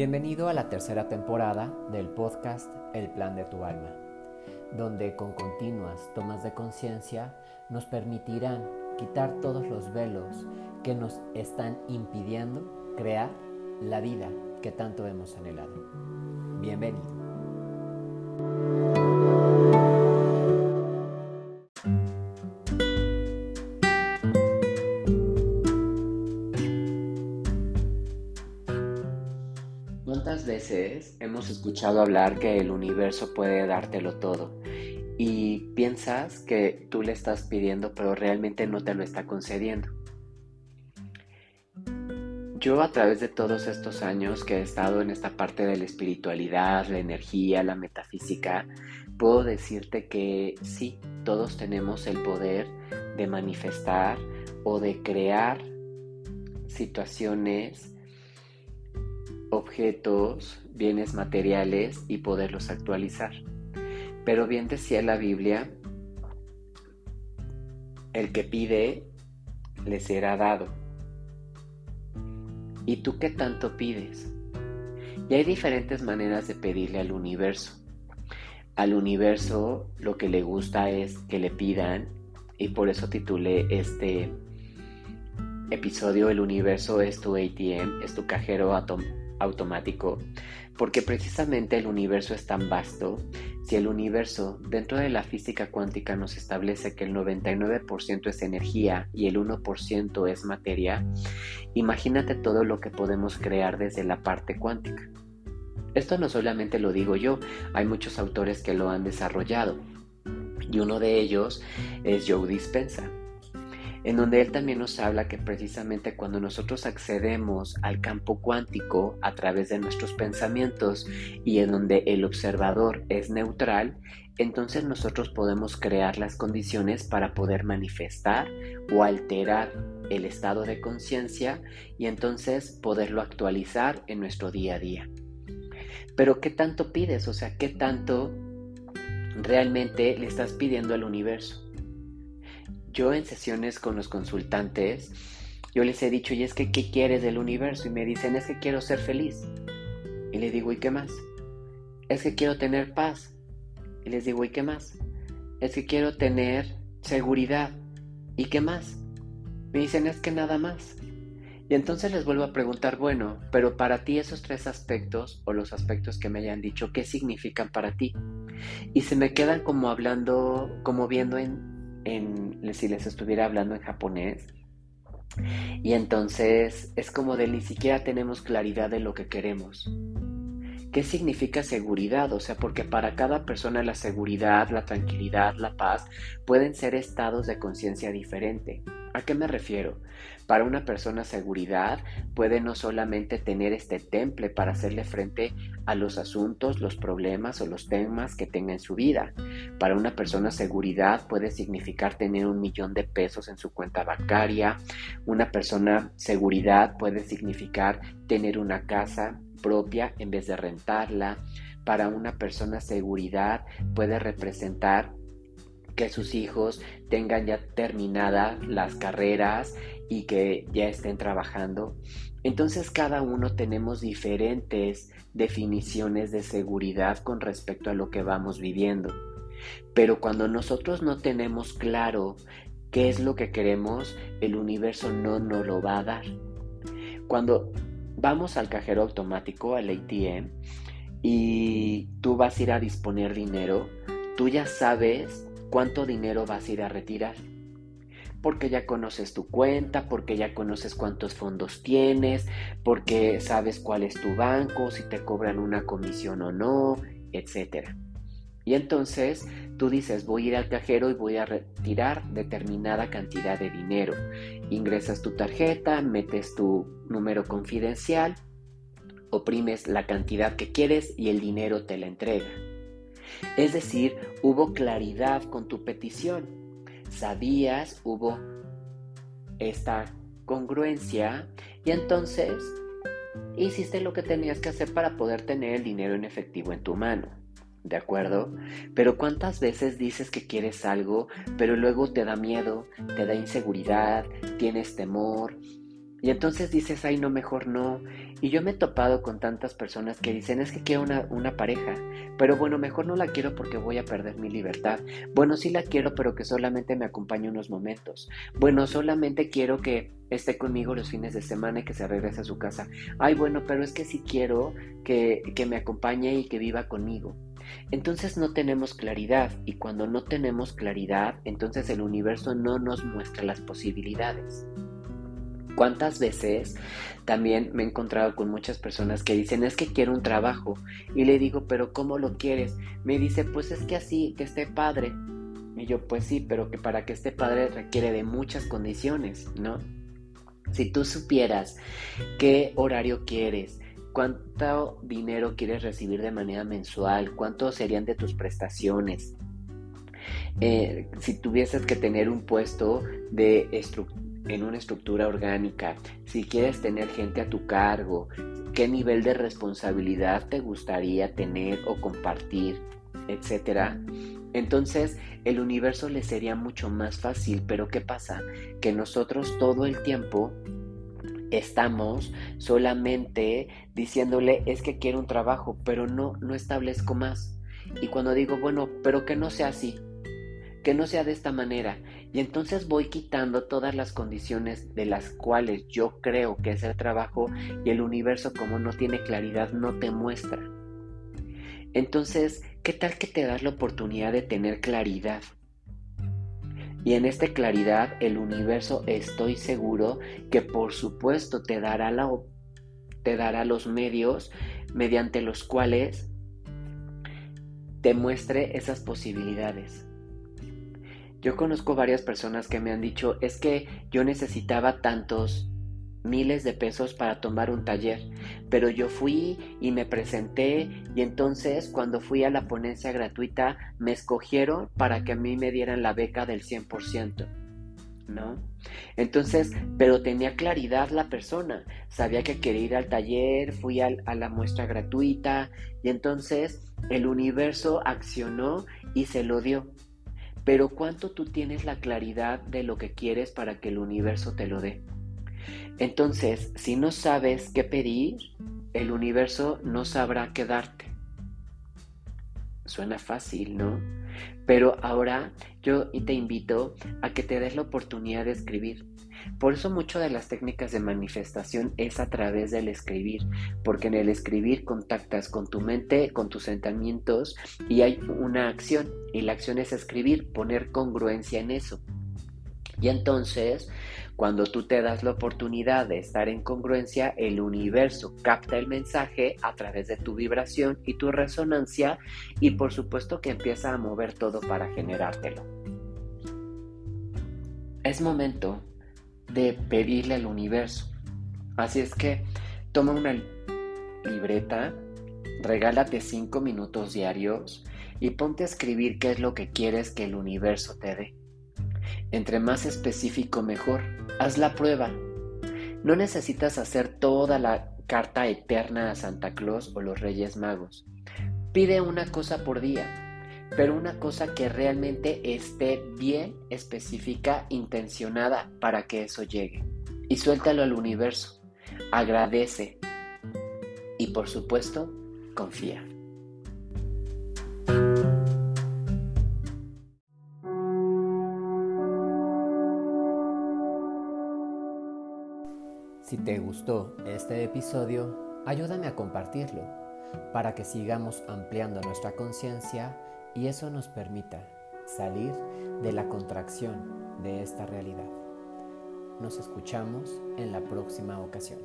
Bienvenido a la tercera temporada del podcast El Plan de tu Alma, donde con continuas tomas de conciencia nos permitirán quitar todos los velos que nos están impidiendo crear la vida que tanto hemos anhelado. Bienvenido. ¿Cuántas veces hemos escuchado hablar que el universo puede dártelo todo? Y piensas que tú le estás pidiendo, pero realmente no te lo está concediendo. Yo a través de todos estos años que he estado en esta parte de la espiritualidad, la energía, la metafísica, puedo decirte que sí, todos tenemos el poder de manifestar o de crear situaciones objetos, bienes materiales y poderlos actualizar. Pero bien decía la Biblia, el que pide le será dado. ¿Y tú qué tanto pides? Y hay diferentes maneras de pedirle al universo. Al universo lo que le gusta es que le pidan, y por eso titulé este episodio El universo es tu ATM, es tu cajero automático, porque precisamente el universo es tan vasto, si el universo dentro de la física cuántica nos establece que el 99% es energía y el 1% es materia, imagínate todo lo que podemos crear desde la parte cuántica. Esto no solamente lo digo yo, hay muchos autores que lo han desarrollado y uno de ellos es Joe Dispensa en donde él también nos habla que precisamente cuando nosotros accedemos al campo cuántico a través de nuestros pensamientos y en donde el observador es neutral, entonces nosotros podemos crear las condiciones para poder manifestar o alterar el estado de conciencia y entonces poderlo actualizar en nuestro día a día. Pero ¿qué tanto pides? O sea, ¿qué tanto realmente le estás pidiendo al universo? Yo en sesiones con los consultantes, yo les he dicho, y es que, ¿qué quieres del universo? Y me dicen, es que quiero ser feliz. Y les digo, ¿y qué más? Es que quiero tener paz. Y les digo, ¿y qué más? Es que quiero tener seguridad. ¿Y qué más? Me dicen, es que nada más. Y entonces les vuelvo a preguntar, bueno, pero para ti esos tres aspectos o los aspectos que me hayan dicho, ¿qué significan para ti? Y se me quedan como hablando, como viendo en, si les estuviera hablando en japonés. Y entonces es como de ni siquiera tenemos claridad de lo que queremos. ¿Qué significa seguridad? O sea, porque para cada persona la seguridad, la tranquilidad, la paz pueden ser estados de conciencia diferente. ¿A qué me refiero? Para una persona seguridad puede no solamente tener este temple para hacerle frente a los asuntos, los problemas o los temas que tenga en su vida. Para una persona seguridad puede significar tener un millón de pesos en su cuenta bancaria. Una persona seguridad puede significar tener una casa propia en vez de rentarla. Para una persona seguridad puede representar que sus hijos tengan ya terminadas las carreras y que ya estén trabajando. Entonces cada uno tenemos diferentes definiciones de seguridad con respecto a lo que vamos viviendo. Pero cuando nosotros no tenemos claro qué es lo que queremos, el universo no nos lo va a dar. Cuando vamos al cajero automático, al ATM, y tú vas a ir a disponer dinero, tú ya sabes cuánto dinero vas a ir a retirar. Porque ya conoces tu cuenta, porque ya conoces cuántos fondos tienes, porque sabes cuál es tu banco, si te cobran una comisión o no, etc. Y entonces tú dices, voy a ir al cajero y voy a retirar determinada cantidad de dinero. Ingresas tu tarjeta, metes tu número confidencial, oprimes la cantidad que quieres y el dinero te la entrega. Es decir, hubo claridad con tu petición. Sabías, hubo esta congruencia y entonces hiciste lo que tenías que hacer para poder tener el dinero en efectivo en tu mano. ¿De acuerdo? Pero ¿cuántas veces dices que quieres algo, pero luego te da miedo, te da inseguridad, tienes temor, Y entonces dices, ay, no, mejor no. Y yo me he topado con tantas personas que dicen, es que quiero una, pareja, pero bueno, mejor no la quiero porque voy a perder mi libertad. Bueno, sí la quiero, pero que solamente me acompañe unos momentos. Bueno, solamente quiero que esté conmigo los fines de semana y que se regrese a su casa. Ay, bueno, pero es que sí quiero que, que me acompañe y que viva conmigo. Entonces no tenemos claridad y cuando no tenemos claridad, entonces el universo no nos muestra las posibilidades. ¿Cuántas veces también me he encontrado con muchas personas que dicen es que quiero un trabajo y le digo pero ¿cómo lo quieres? Me dice pues es que así, que esté padre. Y yo pues sí, pero que para que esté padre requiere de muchas condiciones, ¿no? Si tú supieras qué horario quieres, cuánto dinero quieres recibir de manera mensual, cuánto serían de tus prestaciones, eh, si tuvieses que tener un puesto de en una estructura orgánica, si quieres tener gente a tu cargo, qué nivel de responsabilidad te gustaría tener o compartir, etcétera. Entonces el universo le sería mucho más fácil, pero ¿qué pasa? Que nosotros todo el tiempo estamos solamente diciéndole es que quiero un trabajo, pero no, no establezco más. Y cuando digo, bueno, pero que no sea así, que no sea de esta manera, y entonces voy quitando todas las condiciones de las cuales yo creo que es el trabajo y el universo como no tiene claridad no te muestra. Entonces, ¿qué tal que te das la oportunidad de tener claridad? Y en esta claridad el universo estoy seguro que por supuesto te dará, la, te dará los medios mediante los cuales te muestre esas posibilidades. Yo conozco varias personas que me han dicho es que yo necesitaba tantos miles de pesos para tomar un taller, pero yo fui y me presenté y entonces cuando fui a la ponencia gratuita me escogieron para que a mí me dieran la beca del 100%. ¿No? Entonces, pero tenía claridad la persona, sabía que quería ir al taller, fui a la muestra gratuita y entonces el universo accionó y se lo dio. Pero ¿cuánto tú tienes la claridad de lo que quieres para que el universo te lo dé? Entonces, si no sabes qué pedir, el universo no sabrá qué darte. Suena fácil, ¿no? Pero ahora yo te invito a que te des la oportunidad de escribir. Por eso mucho de las técnicas de manifestación es a través del escribir, porque en el escribir contactas con tu mente, con tus sentimientos y hay una acción y la acción es escribir, poner congruencia en eso. Y entonces cuando tú te das la oportunidad de estar en congruencia, el universo capta el mensaje a través de tu vibración y tu resonancia y por supuesto que empieza a mover todo para generártelo. Es momento de pedirle al universo. Así es que toma una libreta, regálate cinco minutos diarios y ponte a escribir qué es lo que quieres que el universo te dé. Entre más específico mejor. Haz la prueba. No necesitas hacer toda la carta eterna a Santa Claus o los Reyes Magos. Pide una cosa por día, pero una cosa que realmente esté bien específica, intencionada para que eso llegue. Y suéltalo al universo. Agradece. Y por supuesto, confía. Te gustó este episodio, ayúdame a compartirlo para que sigamos ampliando nuestra conciencia y eso nos permita salir de la contracción de esta realidad. Nos escuchamos en la próxima ocasión.